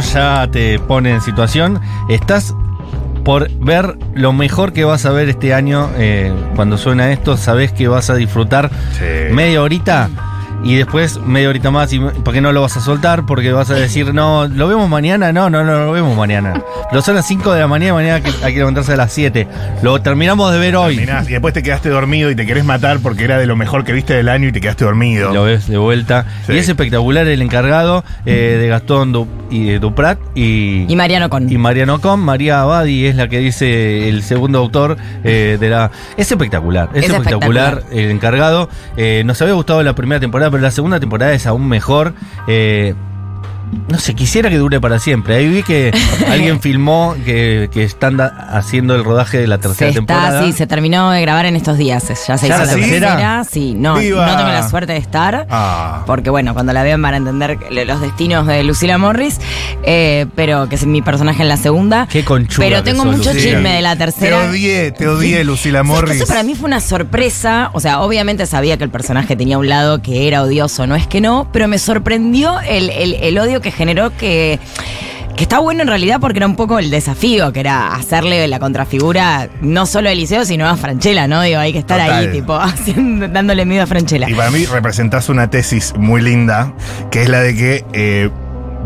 ya te pone en situación. Estás por ver lo mejor que vas a ver este año. eh, cuando suena esto, sabes que vas a disfrutar Sí. media horita y después media horita más. Y, ¿Por qué no lo vas a soltar? Porque vas a decir, no, ¿lo vemos mañana? No, no, no lo vemos mañana. Lo son las 5 de la mañana, mañana hay que- hay que levantarse a las 7. Lo terminamos de ver hoy. Terminás y después te quedaste dormido y te querés matar porque era de lo mejor que viste del año y te quedaste dormido. Lo ves de vuelta. Sí. Y es espectacular el encargado eh, de Gastón Du- y de Duprat y, Y Mariano con. y Mariano Com. María Abadi es la que dice el segundo autor eh, de la. Es espectacular. Es, Es espectacular, espectacular. el encargado. Eh, nos había gustado la primera temporada, pero la segunda temporada es aún mejor. Eh, no sé, quisiera que dure para siempre. Ahí vi que alguien filmó que, que están haciendo el rodaje de la se tercera está, temporada. sí, se terminó de grabar en estos días. Ya se ¿Ya hizo la tercera? tercera. Sí, no, ¡Viva! no tengo la suerte de estar. Ah. Porque bueno, cuando la vean van a entender los destinos de Lucila Morris, eh, pero que es mi personaje en la segunda. Qué conchuda Pero tengo sos, mucho Lucila. chisme de la tercera. Te odié, te odié, Lucila ¿Sabes que Morris. Eso para mí fue una sorpresa. O sea, obviamente sabía que el personaje tenía un lado que era odioso, no es que no, pero me sorprendió el, el- el odio que generó que. Que está bueno en realidad porque era un poco el desafío, que era hacerle la contrafigura no solo a Eliseo, sino a Franchella, ¿no? Digo, hay que estar Total. ahí, tipo, haciendo- dándole miedo a Franchella. Y para mí representás una tesis muy linda, que es la de que eh,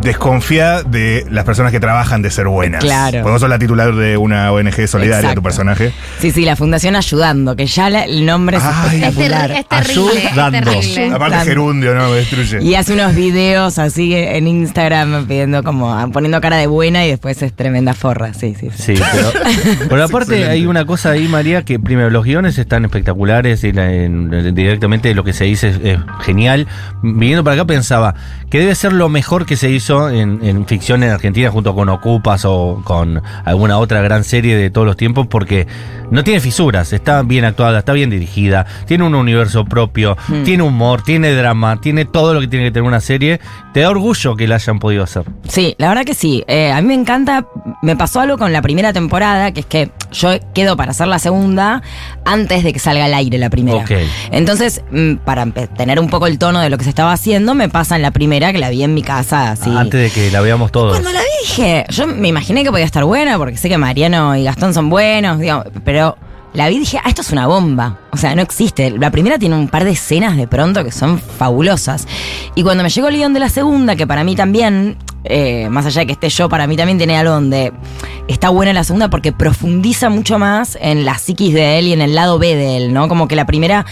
desconfía de las personas que trabajan de ser buenas. Claro. Porque vos sos la titular de una ONG solidaria, Exacto. tu personaje. Sí, sí, la Fundación Ayudando, que ya la- el nombre es Ay. Es, ter- espectacular. es terrible. Es Ayudando. terrible. Aparte gerundio, ¿no? Me destruye. Y hace unos videos así en Instagram pidiendo como poniendo cara de buena y después es tremenda forra. Sí, sí. sí. Sí, pero, pero aparte excelente. hay una cosa ahí, María, que primero los guiones están espectaculares y la- en- en- directamente lo que se dice es, es genial. Viniendo para acá pensaba que debe ser lo mejor que se hizo en, en ficción en Argentina junto con Ocupas o con alguna otra gran serie de todos los tiempos porque no tiene fisuras, está bien actuada, está bien dirigida, tiene un universo propio, Hmm. tiene humor, tiene drama, tiene todo lo que tiene que tener una serie. Te da orgullo que la hayan podido hacer. Sí, la verdad que sí. Eh, a mí me encanta. Me pasó algo con la primera temporada, que es que yo quedo para hacer la segunda antes de que salga al aire la primera. Ok. Entonces, mm, para tener un poco el tono de lo que se estaba haciendo, me pasa en la primera, que la vi en mi casa así. Antes de que la veamos todos. Cuando la vi dije, yo me imaginé que podía estar buena porque sé que Mariano y Gastón son buenos, digamos, pero la vi y dije, ah, esto es una bomba. O sea, no existe. La primera tiene un par de escenas de pronto que son fabulosas. Y cuando me llegó el guion de la segunda, que para mí también, eh, más allá de que esté yo, para mí también tiene algo donde está buena la segunda porque profundiza mucho más en la psiquis de él y en el lado B de él, ¿no? Como que la primera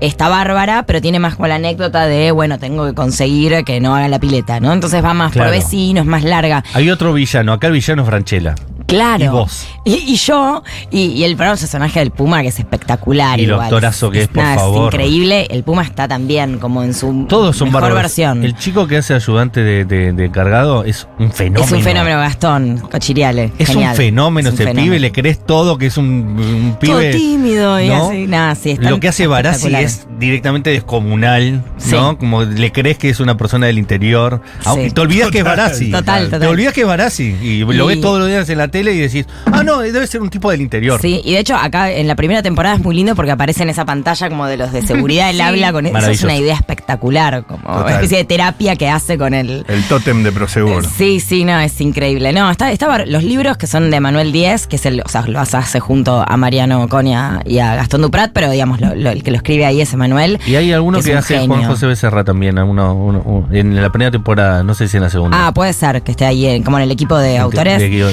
está bárbara, pero tiene más como la anécdota de, bueno, tengo que conseguir que no haga la pileta, ¿no? Entonces va más Claro. por vecinos, más larga. Hay otro villano, acá el villano es Franchella. Claro. Y vos. Y, y yo, y, y el personaje del Puma, que es espectacular. Y lo igual. actorazo que es, por nada, favor. increíble. El Puma está también como en su Todos son mejor versión. El chico que hace ayudante de, de- de cargado es un fenómeno. es un fenómeno, Gastón Cochiriale. Es Genial. un fenómeno Es un ese fenómeno. pibe, le crees todo, que es un, un Todo pibe. tímido y ¿no? así. Nada, sí, Lo que hace Barassi es directamente descomunal, ¿no? Como le crees que es una persona del interior. Aunque te olvidas que es Barassi. total, total. Te olvidas que es Barassi. Y, lo Y- ves todos los días en la tele y decís, ah, no, debe ser un tipo del interior. Sí, y de hecho acá en la primera temporada es muy lindo porque aparece en esa pantalla como de los de seguridad, él Sí. habla con eso, es una idea espectacular, como Total. una especie de terapia que hace con el... El tótem de Prosegur. Sí, sí, no, es increíble. No, está, estaba los libros que son de Manuel Díez, que es el, o sea, lo hace junto a Mariano Conia y a Gastón Duprat, pero digamos, lo- lo- el que lo escribe ahí es Emanuel. Y hay alguno que hace genio. Juan José Becerra también, uno, uno- uno- en la primera temporada, no sé si en la segunda. Ah, puede ser que esté ahí en- como en el equipo de autores. de guion.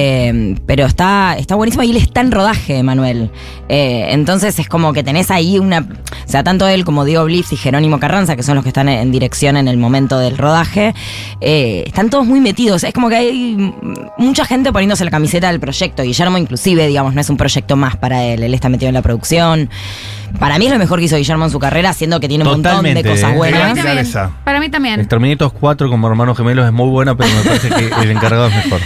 Eh, pero está, está buenísimo y él está en rodaje, Manuel. Eh, entonces es como que tenés ahí una. O sea, tanto él como Diego Blitz y Jerónimo Carranza, que son los que están en dirección en el momento del rodaje, eh, están todos muy metidos. Es como que hay mucha gente poniéndose la camiseta del proyecto. Guillermo, inclusive, digamos, no es un proyecto más para él. Él está metido en la producción. Para mí es lo mejor que hizo Guillermo en su carrera, siendo que tiene un montón de cosas ¿eh? Para mí buenas. También. Para mí también. Exterminator 4 como hermanos gemelos es muy buena, pero me parece que el encargado es mejor.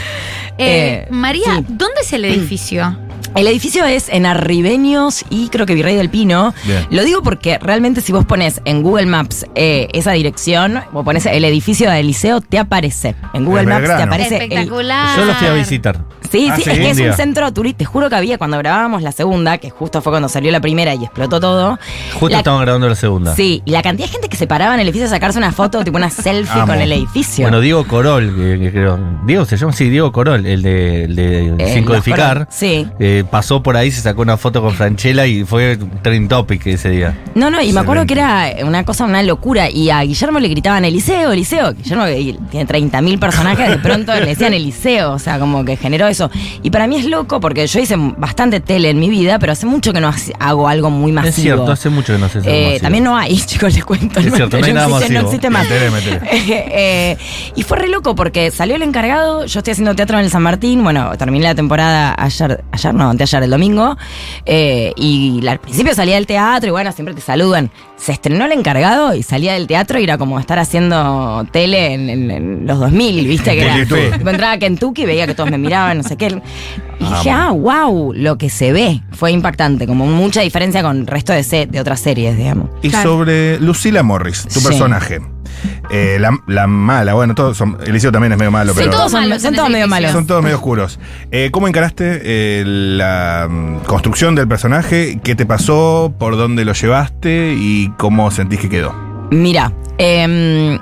Eh, Eh, María, sí. ¿dónde es el edificio? El edificio es en Arribeños y creo que Virrey del Pino. Bien. Lo digo porque realmente si vos pones en Google Maps eh, esa dirección, vos pones el edificio del liceo, te aparece. En Google Maps te aparece. el- Espectacular. Yo lo fui a visitar. Sí, Ah, sí, sí, es que un es un centro turístico. Te juro que había cuando grabábamos la segunda, que justo fue cuando salió la primera y explotó todo. Justo La- estaban grabando la segunda. Sí, y la cantidad de gente que se paraba en el edificio a sacarse una foto, tipo una selfie Amo. con el edificio. Bueno, Diego Corol, que, que creo. Diego se llama, sí, Diego Corol, el de, el de Eh, Sin los Codificar. Corol, sí. Eh, pasó por ahí, se sacó una foto con Franchella y fue trending topic ese día. No, no, y me acuerdo que era una cosa, una locura. Y a Guillermo le gritaban Eliseo, Eliseo. Guillermo tiene 30.000 personajes, de pronto le decían Eliseo. O sea, como que generó eso. Y para mí es loco porque yo hice bastante tele en mi vida, pero hace mucho que no hace- hago algo muy masivo. Es cierto, hace mucho que no sé si Eh, también no hay, chicos, les cuento. Es cierto, no hay nada existe, no masivo. existe más. Metele, metele. Eh, y fue re loco porque salió el encargado, yo estoy haciendo teatro en el San Martín, bueno, terminé la temporada ayer, ayer no, anteayer, el domingo, eh, y al principio salía del teatro y bueno, siempre te saludan. Se estrenó el encargado y salía del teatro y era como estar haciendo tele en, en- en los 2000, viste que era... Tipo, entraba a Kentucky y veía que todos me miraban, no sé qué. Y dije, ah, wow, lo que se ve fue impactante, como mucha diferencia con el resto de, se- de otras series, digamos. Y Claro. sobre Lucila Morris, tu Sí. personaje. Eh, la, la mala, bueno, todos son. Eliseo también es medio malo, Sí, pero. todos son, todos medio malos. Son todos medio oscuros. Eh, ¿Cómo encaraste eh, la mm, construcción del personaje? ¿Qué te pasó? ¿Por dónde lo llevaste? ¿Y cómo sentís que quedó? Mira, em,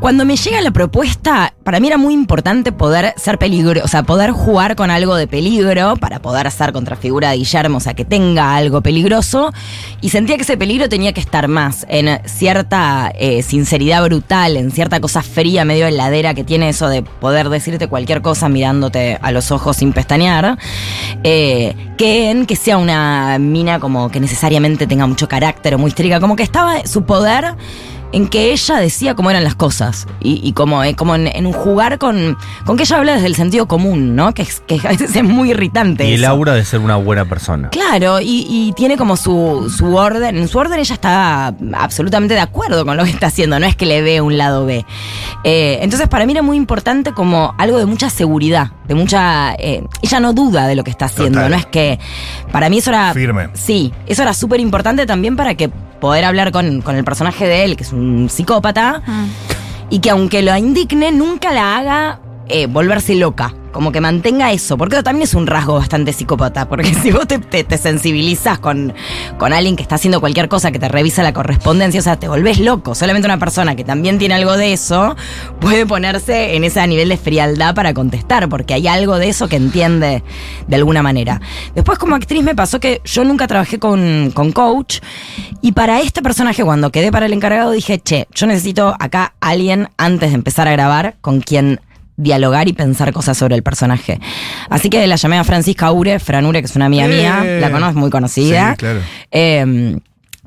cuando me llega la propuesta, para mí era muy importante poder ser peligro, o sea, poder jugar con algo de peligro para poder hacer contra figura de Guillermo, o sea, que tenga algo peligroso. Y sentía que ese peligro tenía que estar más en cierta eh, sinceridad brutal, en cierta cosa fría, medio heladera que tiene eso de poder decirte cualquier cosa mirándote a los ojos sin pestañear, eh, que en que sea una mina como que necesariamente tenga mucho carácter o muy histérica, como que estaba su poder en que ella decía cómo eran las cosas y, y como, eh, como en, en un jugar con, con que ella habla desde el sentido común, ¿no? Que, es- que a veces es muy irritante. Y el eso. aura de ser una buena persona. Claro, y, y tiene como su, su orden. En su orden ella está absolutamente de acuerdo con lo que está haciendo, no es que le ve un lado B. Eh, entonces para mí era muy importante como algo de mucha seguridad, de mucha... eh, ella no duda de lo que está haciendo, Total. no es que... Para mí eso era... Firme. Sí, eso era súper importante también para que poder hablar con, con el personaje de él, que es un psicópata, Ah. y que aunque lo indigne, nunca la haga eh, volverse loca. Como que mantenga eso, porque también es un rasgo bastante psicópata, porque si vos te, te- te sensibilizas con, con alguien que está haciendo cualquier cosa que te revisa la correspondencia, o sea, te volvés loco. Solamente una persona que también tiene algo de eso puede ponerse en ese nivel de frialdad para contestar, porque hay algo de eso que entiende de alguna manera. Después como actriz me pasó que yo nunca trabajé con, con coach, y para este personaje cuando quedé para el encargado dije, che, yo necesito acá alguien antes de empezar a grabar con quien dialogar y pensar cosas sobre el personaje. Así que la llamé a Francisca Ure, Fran Ure, que es una amiga Eh. mía, la conozco, es muy conocida. Sí, claro. Eh,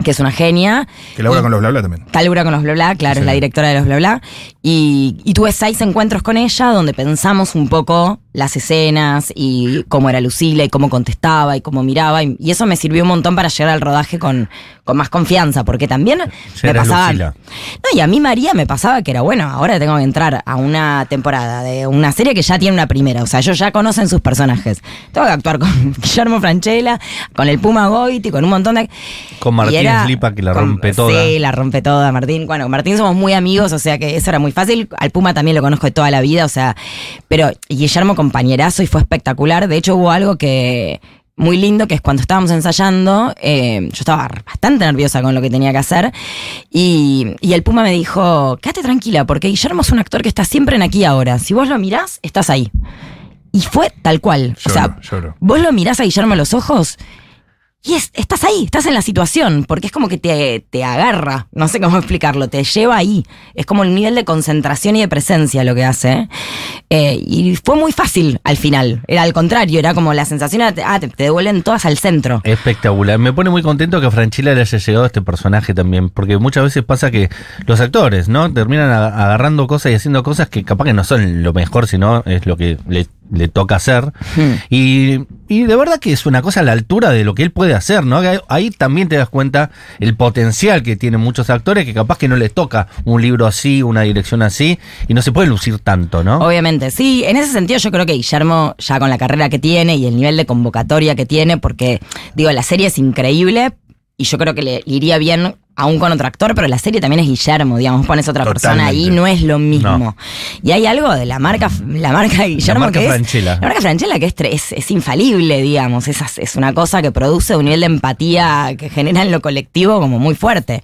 que es una genia. Que labura con los bla bla también. Calura con los bla bla, claro, Sí. es la directora de los bla bla. Y, y tuve seis encuentros con ella donde pensamos un poco las escenas y cómo era Lucila y cómo contestaba y cómo miraba. Y, y eso me sirvió un montón para llegar al rodaje con, con más confianza, porque también me pasaba. Lucila. No, y a mí María me pasaba que era bueno, ahora tengo que entrar a una temporada de una serie que ya tiene una primera. O sea, ellos ya conocen sus personajes. Tengo que actuar con Guillermo Franchella, con el Puma Goiti, con un montón de. Con Martín era- Slipa, que la con- rompe toda. Sí, la rompe toda, Martín. Bueno, con Martín somos muy amigos, o sea que eso era muy fácil. Al Puma también lo conozco de toda la vida, o sea. Pero Guillermo, compañerazo, y fue espectacular. De hecho, hubo algo que. Muy lindo, que es cuando estábamos ensayando, eh, yo estaba bastante nerviosa con lo que tenía que hacer, y, y el Puma me dijo, quédate tranquila, porque Guillermo es un actor que está siempre en aquí ahora. Si vos lo mirás, estás ahí. Y fue tal cual. o sea, Lloro, lloro. vos lo mirás a Guillermo a los ojos y es- estás ahí, estás en la situación, porque es como que te, te agarra, no sé cómo explicarlo, te lleva ahí. Es como el nivel de concentración y de presencia lo que hace. Eh, y fue muy fácil al final, era al contrario, era como la sensación, ah, te, te devuelven todas al centro. Espectacular. Me pone muy contento que a Franchella le haya llegado este personaje también, porque muchas veces pasa que los actores, ¿no? Terminan a- agarrando cosas y haciendo cosas que capaz que no son lo mejor, sino es lo que le, le toca hacer. Hmm. Y, y de verdad que es una cosa a la altura de lo que él puede hacer, ¿no? Ahí también te das cuenta el potencial que tienen muchos actores que capaz que no les toca un libro así, una dirección así, y no se puede lucir tanto, ¿no? Obviamente, sí. En ese sentido, yo creo que Guillermo, ya con la carrera que tiene y el nivel de convocatoria que tiene, porque, digo, la serie es increíble y yo creo que le iría bien aún con otro actor, pero la serie también es Guillermo, digamos, pones otra persona ahí, no es lo mismo. No. Y hay algo de la marca, la marca de Guillermo marca que es- Francella. la marca Franchella que es, tre- es, es infalible, digamos, es, es una cosa que produce un nivel de empatía que genera en lo colectivo como muy fuerte.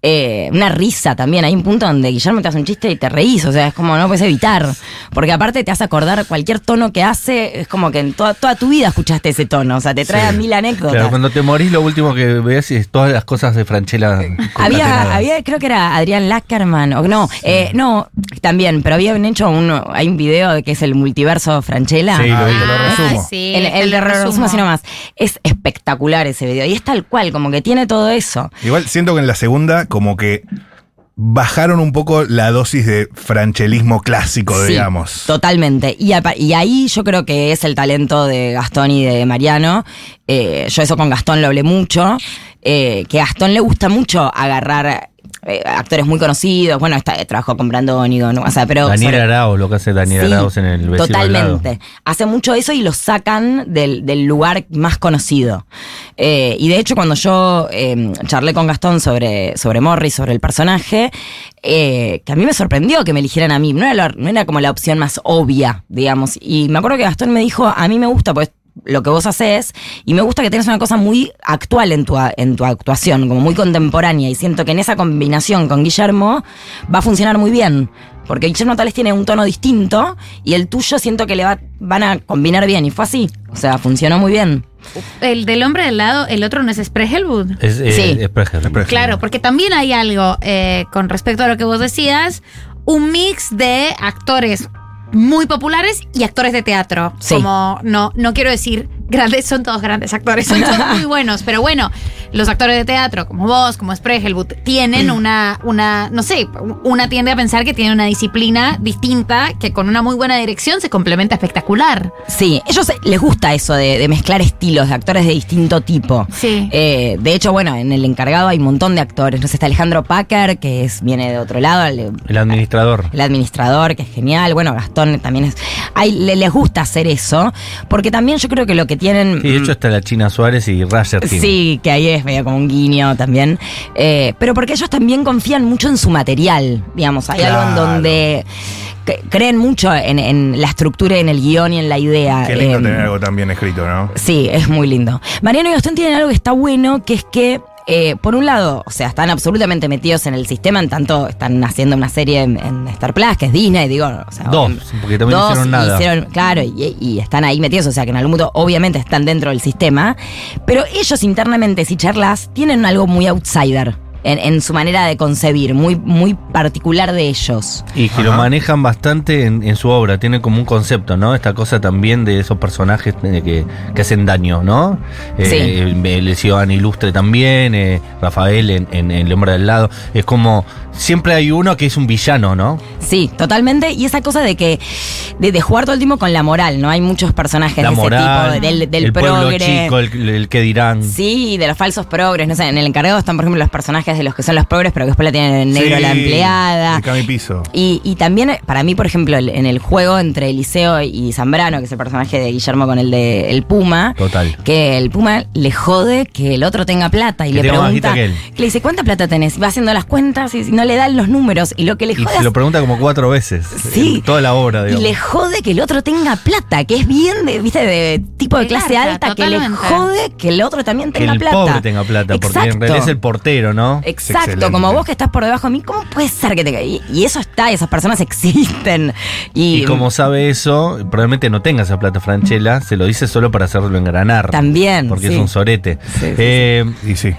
Eh, una risa también, hay un punto donde Guillermo te hace un chiste y te reís, o sea, es como no puedes evitar, porque aparte te hace acordar cualquier tono que hace, es como que en toda, toda tu vida escuchaste ese tono, o sea, te trae Sí. mil anécdotas. Claro, cuando te morís lo último que ves es todas las cosas de Franchella. Había, había, creo que era Adrián Lackerman, o no, eh, no, también, pero habían hecho un, hay un video de que es el multiverso Franchella. Sí, lo vi, te lo Ah, resumo. sí, el, el lo de resumo resumo. así nomás. Es espectacular ese video. Y es tal cual, como que tiene todo eso. Igual siento que en la segunda, como que bajaron un poco la dosis de franchelismo clásico, Sí, digamos. Totalmente. Y, apa- y ahí yo creo que es el talento de Gastón y de Mariano. Eh, yo eso con Gastón lo hablé mucho. Eh, que a Gastón le gusta mucho agarrar eh, actores muy conocidos. Bueno, está, trabajó con Brandon y con, o sea, pero Daniel sobre- Arauz, lo que hace Daniel Sí, Arauz en el vecino lado. Totalmente. Hace mucho eso y lo sacan del, del lugar más conocido. Eh, y de hecho, cuando yo eh, charlé con Gastón sobre, sobre Morris, sobre el personaje, eh, que a mí me sorprendió que me eligieran a mí. No era, la- no era como la opción más obvia, digamos. Y me acuerdo que Gastón me dijo, a mí me gusta, pues lo que vos haces y me gusta que tengas una cosa muy actual en tu, en tu actuación, como muy contemporánea y siento que en esa combinación con Guillermo va a funcionar muy bien. Porque Guillermo tal vez tiene un tono distinto y el tuyo siento que le va, van a combinar bien. Y fue así. O sea, funcionó muy bien. El del hombre del lado, el otro no es Spregelwood. Es, eh, Sí. es. Claro, porque también hay algo eh, con respecto a lo que vos decías, un mix de actores muy populares y actores de teatro. Sí. Como, no, no quiero decir grandes, son todos grandes actores, son todos muy buenos, pero bueno, los actores de teatro, como vos, como Spregelwood, tienen una, una, no sé, una tiende a pensar que tienen una disciplina distinta que con una muy buena dirección se complementa espectacular. Sí, ellos eh, les gusta eso de, de mezclar estilos de actores de distinto tipo. Sí. Eh, de hecho, bueno, en el encargado hay un montón de actores. No sé, está Alejandro Packer, que es, viene de otro lado, el, El administrador. el administrador, que es genial. Bueno, Gastón también es. Hay, les gusta hacer eso, porque también yo creo que lo que tienen. Sí, de hecho está la China Suárez y Roger King. Sí, que ahí es medio como un guiño también. Eh, pero porque ellos también confían mucho en su material, digamos. Hay algo en donde que- creen mucho en, en la estructura, en el guion y en la idea. Qué lindo Eh, tener algo tan bien escrito, ¿no? Sí, es muy lindo. Mariano y Gastón tienen algo que está bueno, que es que, eh, por un lado, o sea, están absolutamente metidos en el sistema, en tanto están haciendo una serie en, en Star Plus, que es Disney, digo, o sea, Dos, porque también dos, hicieron nada. hicieron- claro, y, y están ahí metidos, o sea, que en algún punto obviamente están dentro del sistema, pero ellos internamente, si charlas, tienen algo muy outsider. En, en su manera de concebir, muy, muy particular de ellos. Y que lo manejan bastante en, en su obra, tiene como un concepto, ¿no? Esta cosa también de esos personajes eh, que, que hacen daño, ¿no? Eh, el, el Ciudadano Ilustre también, eh, Rafael en, en El Hombre del Lado. Es como, siempre hay uno que es un villano, ¿no? Sí, totalmente. Y esa cosa de que, de, de jugar todo el tiempo con la moral, ¿no? Hay muchos personajes La de moral, ese tipo, del, del el pueblo chico, el, el que dirán. Sí, de los falsos progres. No sé, en el encargado están, por ejemplo, los personajes de los que son los progres, pero que después la tienen en negro Sí, la empleada. el Cami Piso. Y, y también, para mí, por ejemplo, el- en el juego entre Eliseo y Zambrano, que es el personaje de Guillermo con el de el Puma, Total. que el Puma le jode que el otro tenga plata y Que le pregunta, que él. le dice, ¿cuánta plata tenés? Va haciendo las cuentas y no le dan los números. Y lo que le Y jode se a lo pregunta como cuatro veces. Sí. en Toda la obra, y digamos. le jode que el otro tenga plata, que es bien de, viste, de tipo de El clase alta, que le jode que el otro también que tenga el plata. pobre tenga plata, porque en Exacto. realidad es el portero, ¿no? Exacto, Excelente. como vos que estás por debajo de mí, ¿cómo puede ser que te y, y eso está, esas personas existen. Y, Y como sabe eso, probablemente no tenga esa plata Franchella, se lo dice solo para hacerlo engranar. También, Porque sí. es un sorete. Sí, sí, Eh, Y sí.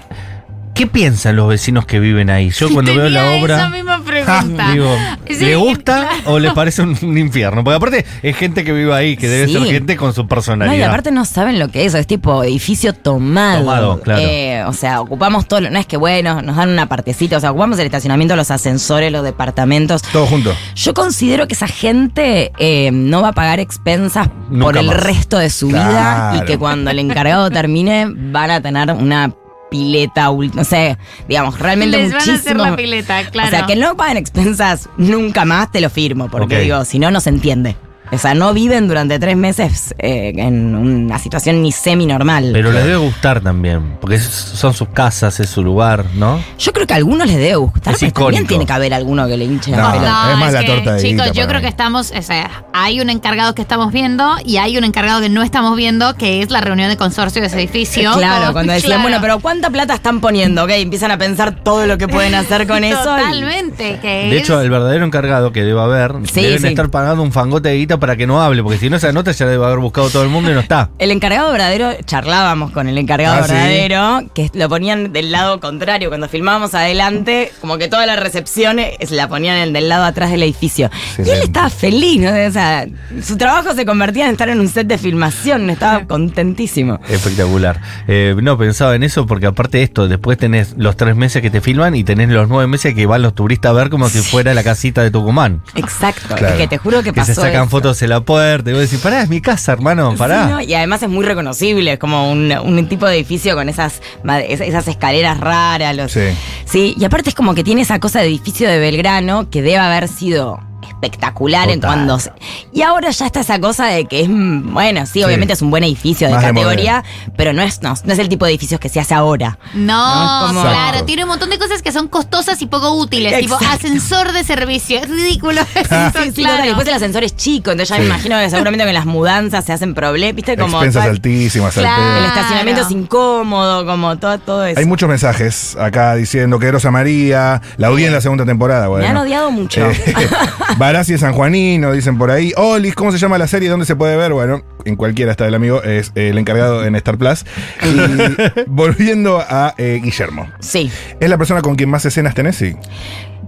¿Qué piensan los vecinos que viven ahí? Yo cuando veo la obra. Esa misma pregunta. pregunta. Digo, Sí, ¿le gusta claro. o le parece un, un infierno? Porque aparte es gente que vive ahí, que debe Sí. ser gente con su No, personalidad. y aparte no saben lo que es, es tipo edificio tomado. Tomado, claro. Eh, o sea, ocupamos todo, no es que bueno, nos dan una partecita, o sea, ocupamos el estacionamiento, los ascensores, los departamentos. Todo junto. Yo considero que esa gente eh, no va a pagar expensas Nunca por el más. resto de su vida y que cuando el encargado termine van a tener una pileta, no sé, digamos, realmente Les van a hacer muchísimo. la pileta, claro. O sea, que no paguen expensas nunca más, te lo firmo, porque digo, si no, no se entiende. O sea, no viven durante tres meses eh, en una situación ni semi-normal. Pero les debe gustar también, porque es- son sus casas, es su lugar, ¿no? Yo creo que a algunos les debe gustar, Es pero también tiene que haber alguno que le hinche la No, es más la que, torta de Chicos, yo creo mí. que estamos, o sea, hay un encargado que estamos viendo y hay un encargado que no estamos viendo, que es la reunión de consorcio de ese edificio. Claro, Como- cuando decían, claro. bueno, pero ¿cuánta plata están poniendo? Ok, empiezan a pensar todo lo que pueden hacer con eso. Totalmente, que De es- hecho, el verdadero encargado que debe haber, Sí, deben sí. estar pagando un fangote de guita para que no hable, porque si no esa nota ya debe haber buscado todo el mundo y no está. El encargado verdadero, charlábamos con el encargado Ah, ¿sí? verdadero, que lo ponían del lado contrario. Cuando filmábamos adelante, como que toda la recepción eh, la ponían del lado atrás del edificio. Y él estaba feliz, ¿no? O sea, su trabajo se convertía en estar en un set de filmación, estaba contentísimo. Espectacular. Eh, no, pensaba en eso porque aparte de esto, después tenés los tres meses que te filman y tenés los nueve meses que van los turistas a ver como si fuera la casita de Tucumán. Exacto, Claro. es que te juro que Que pasó se sacan eso. fotos en la puerta y vos decís, pará, es mi casa, hermano, pará. Sí, ¿no? Y además es muy reconocible, es como un, un tipo de edificio con esas, esas escaleras raras. Los, Sí. Sí, y aparte es como que tiene esa cosa de edificio de Belgrano que debe haber sido espectacular en cuando se- y ahora ya está esa cosa de que es mm, bueno sí, Sí. obviamente es un buen edificio de Más de categoría pero no es no, no es el tipo de edificios que se hace ahora No, No, como- claro, tiene un montón de cosas que son costosas y poco útiles, tipo asensor de servicio, es ridículo. eso, Sí, sí, claro. Después el ascensor es chico, entonces ya me imagino que seguramente con las mudanzas se hacen problemas, ¿viste? Como Expensas altísimas Claro. el estacionamiento es incómodo, como todo, todo eso. Hay muchos mensajes acá diciendo que Rosa María, la odié en la segunda temporada. Bueno. Me han odiado mucho. Eh, Barassi es sanjuanino, dicen por ahí. Olis, ¿cómo se llama la serie? ¿Dónde se puede ver? Bueno, en cualquiera está el amigo, es eh, el encargado en Star Plus. Y volviendo a eh, Guillermo. sí. ¿Es la persona con quien más escenas tenés? Sí.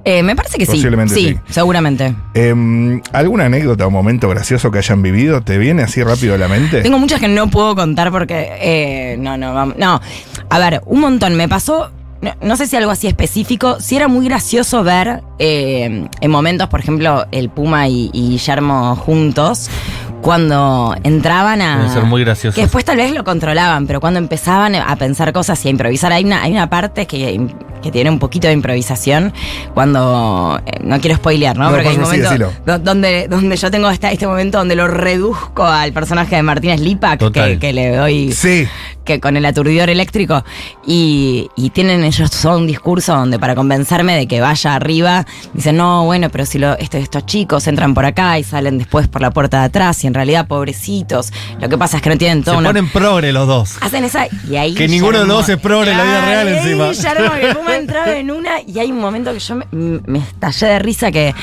Eh, me parece que sí. Posiblemente sí. sí. seguramente. Em, ¿Alguna anécdota o momento gracioso que hayan vivido? ¿Te viene así rápido a la mente? Tengo muchas que no puedo contar porque. eh, no, no, vamos. No. A ver, un montón. Me pasó. No, no sé si algo así específico. Sí era muy gracioso ver eh, en momentos, por ejemplo, el Puma y, y Guillermo juntos. Cuando entraban a. Deben ser muy graciosos. Que después tal vez lo controlaban, pero cuando empezaban a pensar cosas y a improvisar, hay una, hay una parte que, que tiene un poquito de improvisación. Cuando. eh, no quiero spoilear, ¿no? No, Porque hay sí, momentos decilo. do- donde, donde yo tengo esta- este momento donde lo reduzco al personaje de Martínez Lipak, que, que le doy Sí. que con el aturdidor eléctrico y, y tienen ellos todo un discurso donde para convencerme de que vaya arriba dicen no bueno pero si lo, este- estos chicos entran por acá y salen después por la puerta de atrás y en realidad pobrecitos lo que pasa es que no tienen Se todo una ponen progre los dos. hacen esa y ahí Que ninguno de los dos es progre en la vida real encima. Entraba en una y hay un momento que yo me, me estallé de risa que,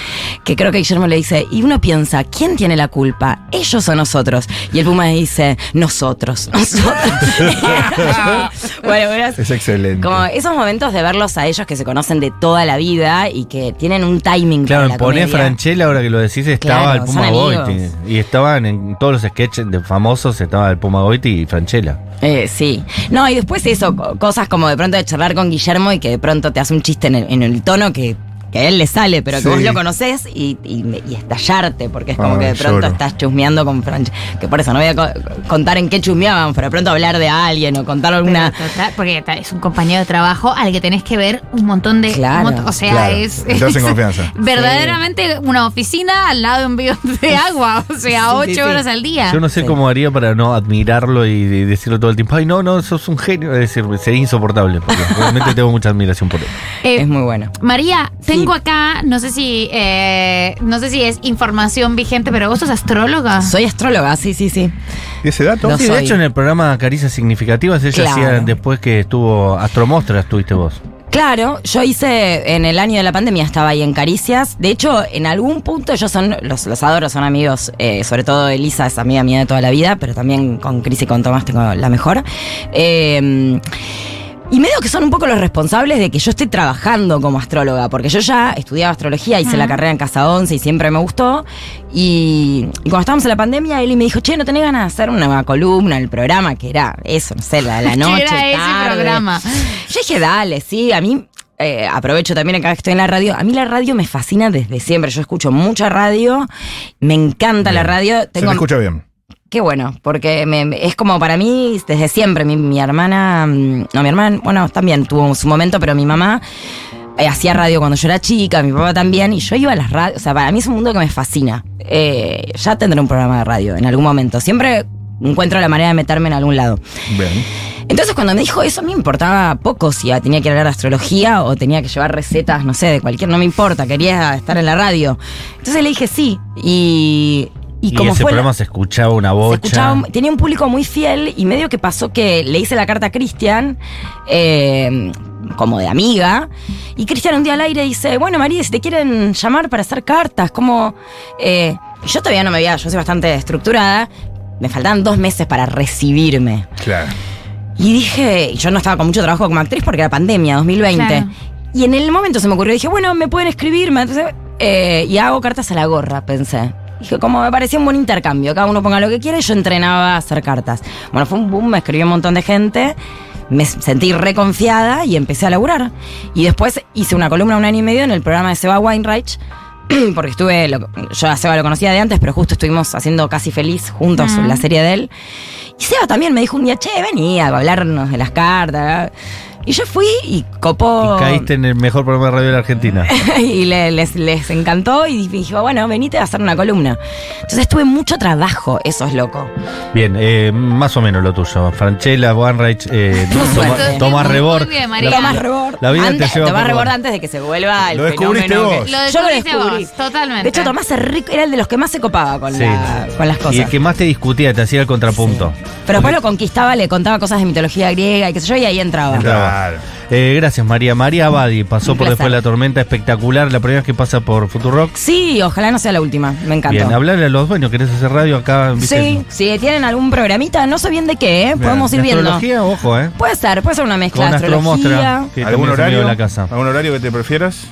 que creo que Guillermo le dice y uno piensa ¿quién tiene la culpa? ellos o nosotros y el Puma dice nosotros nosotros bueno, bueno, Es excelente. como esos momentos de verlos a ellos que se conocen de toda la vida y que tienen un timing Claro, para la Poné comedia. Franchella, ahora que lo decís, estaba Claro, el Puma. Goiti. Y estaban en todos los sketches de famosos, estaba el Puma Goiti y Franchella. Eh, sí. No, y después eso, co- cosas como de pronto de charlar con Guillermo y que de pronto te hace un chiste en el, en el tono que, que a él le sale, pero que Sí. vos lo conocés y, y- y estallarte, porque es como Ay, que de pronto lloro. estás chusmeando con Franch. Que por eso no voy a co- contar en qué chusmeábamos, pero de pronto hablar de alguien o contar alguna. Total, porque es un compañero de trabajo al que tenés que ver un montón de. Claro. un montón- o sea, Claro, es. en confianza. Verdaderamente una oficina al lado de un bidón de agua. O sea, ocho sí, sí. horas al día. Yo no sé Sí. cómo haría para no admirarlo y, y decirlo todo el tiempo. Ay, no, no, sos un genio. Es decir, sería insoportable. Porque realmente tengo mucha admiración por él. Eh, Es muy bueno. María, tengo acá, no sé si eh, no sé si es información vigente, pero vos sos astróloga. Soy astróloga, sí, sí, sí. ¿Y ese dato? Lo Sí, de hecho, en el programa Caricias Significativas, ella Claro. hacía después que estuvo Astromostra, estuviste vos. Claro, yo hice en el año de la pandemia estaba ahí en Caricias. De hecho, en algún punto ellos son, los, los adoro, son amigos, eh, sobre todo Elisa es amiga mía de toda la vida, pero también con Cris y con Tomás tengo la mejor. Eh, Y medio que son un poco los responsables de que yo esté trabajando como astróloga, porque yo ya estudiaba astrología, hice la carrera en Casa 11 y siempre me gustó. Y, y cuando estábamos en la pandemia, él me dijo, che, ¿no tenés ganas de hacer una columna en el programa? Que era eso, no sé, la, la ¿Qué noche, era ese tarde. programa? Yo dije, dale, sí, a mí... eh, aprovecho también acá que estoy en la radio. A mí la radio me fascina desde siempre. Yo escucho mucha radio. Me encanta la radio. Se Tengo, me escucha bien. Qué bueno, porque me- es como para mí desde siempre. Mi, mi hermana, mm, no, mi hermana, bueno, también tuvo su momento, pero mi mamá eh, hacía radio cuando yo era chica, mi papá también, y yo iba a las radios. O sea, para mí es un mundo que me fascina. Eh, ya tendré un programa de radio en algún momento. Siempre encuentro la manera de meterme en algún lado. Bien. Entonces cuando me dijo eso, a mí me importaba poco si tenía que hablar de astrología o tenía que llevar recetas, no sé, de cualquier, no me importa, quería estar en la radio. Entonces le dije sí. Y, y, Y, como ese fue la- programa se escuchaba una un- tenía un público muy fiel y medio que pasó que le hice la carta a Cristian, eh, como de amiga, y Cristian un día al aire dice, bueno María, si te quieren llamar para hacer cartas, como... eh, yo todavía no me había, yo soy bastante estructurada, me faltaban dos meses para recibirme. Claro. Y dije, yo no estaba con mucho trabajo como actriz porque era pandemia, 2020. Claro. Y en el momento se me ocurrió, dije, bueno, me pueden escribirme. Entonces, eh, y hago cartas a la gorra, pensé. Dije, como me parecía un buen intercambio, cada uno ponga lo que quiere, yo entrenaba a hacer cartas. Bueno, fue un boom, me escribió un montón de gente, me sentí reconfiada y empecé a laburar. Y después hice una columna un año y medio en el programa de Seba Weinreich, porque estuve, lo- yo a Seba lo conocía de antes, pero justo estuvimos haciendo Casi Feliz juntos Ah. la serie de él. Y Seba también me dijo un día, che, vení a hablarnos de las cartas. Y yo fui y copó. Y caíste en el mejor programa de radio de la Argentina. y le- les, les encantó y dijo, bueno, venite a hacer una columna. Entonces tuve mucho trabajo, eso es loco. Bien, eh, más o menos lo tuyo. Franchella, Wanreich, eh. Toma- Tomás Rebord. Tomás Rebord. La vida antes, te lleva Tomás Rebord antes de que se vuelva el Lo descubriste fenómeno vos. que- Lo Yo lo descubrí. vos, totalmente. De hecho, Tomás era el de los que más se copaba con, Sí. la- con las cosas. Y el que más te discutía, te hacía el contrapunto. Pero después lo conquistaba, le contaba cosas de mitología griega y qué sé yo, y ahí entraba. Entraba. Claro. Eh, gracias, María. María Abadi pasó Un por placer. después de la tormenta espectacular. La primera vez que pasa por Futurock. Sí, ojalá no sea la última. Me encantó. Bien, hablarle a los dueños. ¿Querés hacer radio acá? ¿Viste? Sí, si tienen algún programita, no sé bien de qué, ¿eh? podemos ir ¿De viendo. astrología? Ojo, ¿eh? Puede ser, puede ser una mezcla Con de astrología. Que ¿Algún horario? de la casa. ¿Algún horario que te prefieras?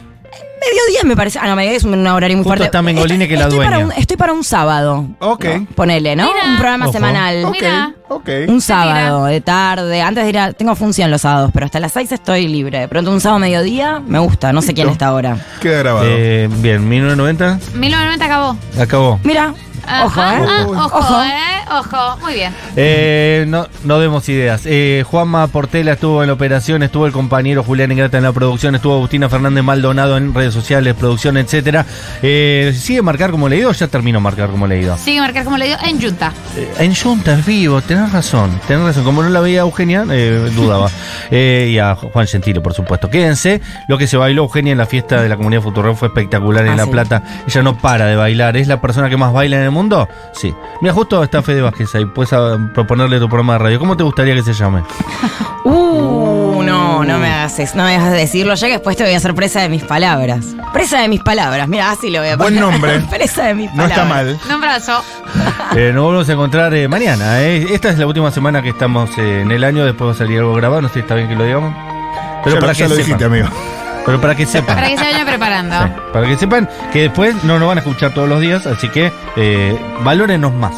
Mediodía me parece. Ah, no, mediodía es un horario muy Justo fuerte. está Mengolini, que la estoy Para dueña. un, estoy para un sábado. Ok. ¿no? Ponele, ¿no? Mira. un programa Ojo. semanal. Ok. Mira. Ok. Un sábado, de tarde, antes de ir a. Tengo función los sábados, pero hasta las 6 estoy libre. De pronto un sábado mediodía, me gusta, no sé quién está ahora. Queda grabado. Eh, bien, 1990 1990 acabó. acabó. Mira, Ajá, ojo, ¿eh? ah, ojo, Ojo. eh. Ojo, muy bien. Eh, no, no demos ideas. Eh, Juanma Portela estuvo en la operación, estuvo el compañero Julián Ingrata en la producción, estuvo Agustina Fernández Maldonado en redes sociales, producción, etcétera. Eh, ¿Sigue marcar como leído o ya terminó marcar como leído? Sigue marcar como le digo en Junta. Eh, en Junta, en vivo, tenés razón, tenés razón. Como no la veía Eugenia, eh, dudaba. Eh, y a Juan Gentile, por supuesto. Quédense, lo que se bailó Eugenia en la fiesta de la comunidad Futurock fue espectacular en Ah, La sí. Plata. Ella no para de bailar, ¿es la persona que más baila en el mundo? Sí. Mira, justo está Fede Vázquez ahí, puedes ah, proponerle tu programa de radio. ¿Cómo te gustaría que se llame? Uh, no, no me hagas, no me hagas decirlo ya que después te voy a hacer presa de mis palabras. Presa de mis palabras, mira, así lo voy a Buen poner. nombre. presa de mis No palabras. está mal. Nombrazo. Eh, nos volvemos a encontrar eh, mañana. eh. Esta es la última semana que estamos eh, en el año, después va a salir algo grabado, no sé si está bien que lo digamos. Pero ya para lo, ya que lo sepan. dijiste, amigo. Pero para que sepan. Para que se vayan preparando. Sí, para que sepan que después no nos van a escuchar todos los días, así que eh, valórenos más.